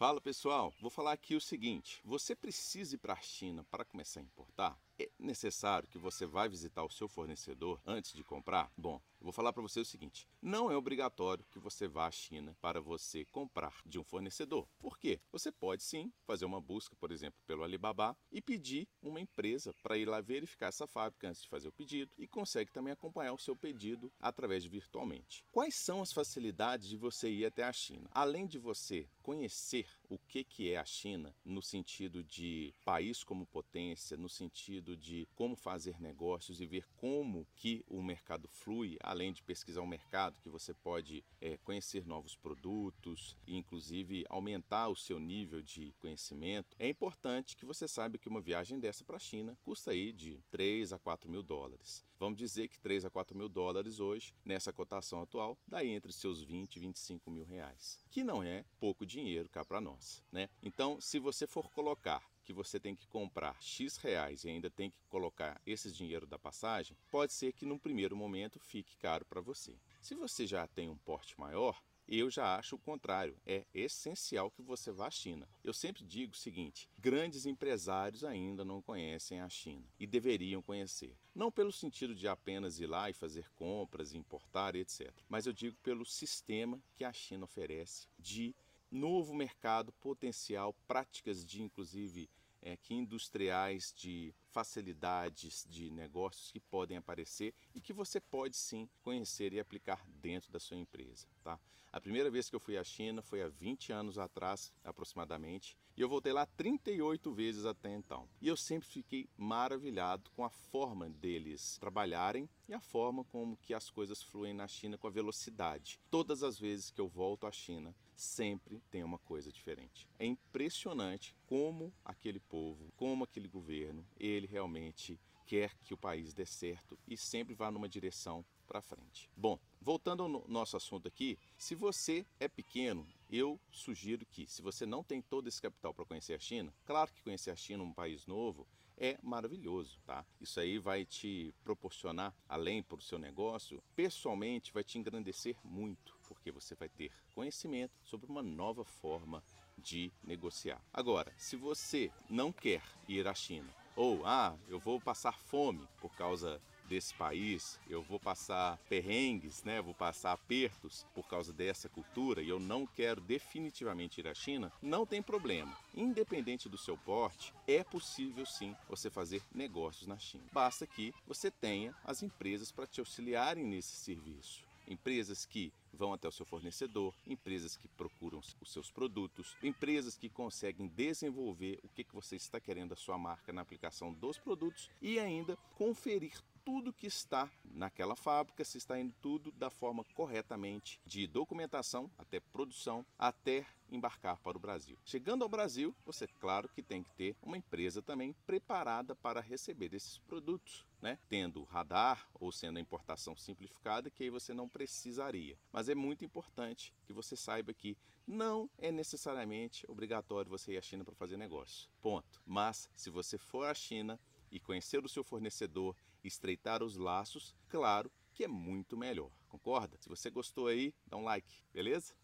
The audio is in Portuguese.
Fala pessoal, vou falar aqui o seguinte: você precisa ir para a China para começar a importar? É necessário que você vá visitar o seu fornecedor antes de comprar? Bom, eu vou falar para você o seguinte: não é obrigatório que você vá à China para você comprar de um fornecedor. Por quê? Você pode sim fazer uma busca, por exemplo, pelo Alibaba e pedir uma empresa para ir lá verificar essa fábrica antes de fazer o pedido e consegue também acompanhar o seu pedido através de virtualmente. Quais são as facilidades de você ir até a China? Além de você conhecer o que, que é a China no sentido de país como potência, no sentido de como fazer negócios e ver como que o mercado flui, além de pesquisar o mercado, que você pode é, conhecer novos produtos e inclusive aumentar o seu nível de conhecimento, é importante que você saiba que uma viagem dessa para a China custa aí de 3 a 4 mil dólares. Vamos dizer que 3 a 4 mil dólares hoje, nessa cotação atual, dá entre seus 20 e 25 mil reais, que não é pouco dinheiro cá para nós, né? Então, se você for colocar que você tem que comprar X reais e ainda tem que colocar esse dinheiro da passagem, pode ser que num primeiro momento fique caro para você. Se você já tem um porte maior, eu já acho o contrário. É essencial que você vá à China. Eu sempre digo o seguinte: grandes empresários ainda não conhecem a China e deveriam conhecer. Não pelo sentido de apenas ir lá e fazer compras, importar, etc. Mas eu digo pelo sistema que a China oferece de novo mercado potencial, práticas de inclusive é, que industriais de facilidades de negócios que podem aparecer e que você pode sim conhecer e aplicar dentro da sua empresa. Tá? A primeira vez que eu fui à China foi há 20 anos atrás, aproximadamente, e eu voltei lá 38 vezes até então. E eu sempre fiquei maravilhado com a forma deles trabalharem e a forma como que as coisas fluem na China com a velocidade. Todas as vezes que eu volto à China, sempre tem uma coisa diferente. É impressionante como aquele povo, como aquele governo, ele realmente quer que o país dê certo e sempre vá numa direção para frente. Bom, voltando ao nosso assunto aqui, se você é pequeno, eu sugiro que, se você não tem todo esse capital para conhecer a China, claro que conhecer a China, um país novo, é maravilhoso, tá? Isso aí vai te proporcionar, além para o seu negócio, pessoalmente vai te engrandecer muito, porque você vai ter conhecimento sobre uma nova forma de negociar. Agora, se você não quer ir à China, ou ah, eu vou passar fome por causa desse país, eu vou passar perrengues, né? Vou passar apertos por causa dessa cultura e eu não quero definitivamente ir à China, não tem problema. Independente do seu porte, é possível sim você fazer negócios na China. Basta que você tenha as empresas para te auxiliarem nesse serviço empresas que vão até o seu fornecedor, empresas que procuram os seus produtos, empresas que conseguem desenvolver o que, você está querendo a sua marca na aplicação dos produtos e ainda conferir tudo que está naquela fábrica, se está indo tudo da forma corretamente, de documentação até produção, até embarcar para o Brasil. Chegando ao Brasil, você claro que tem que ter uma empresa também preparada para receber esses produtos. Né? Tendo radar ou sendo a importação simplificada, que aí você não precisaria. Mas é muito importante que você saiba que não é necessariamente obrigatório você ir à China para fazer negócio. Ponto. Mas se você for à China, e conhecer o seu fornecedor, estreitar os laços, claro que é muito melhor. Concorda? Se você gostou aí, dá um like, beleza?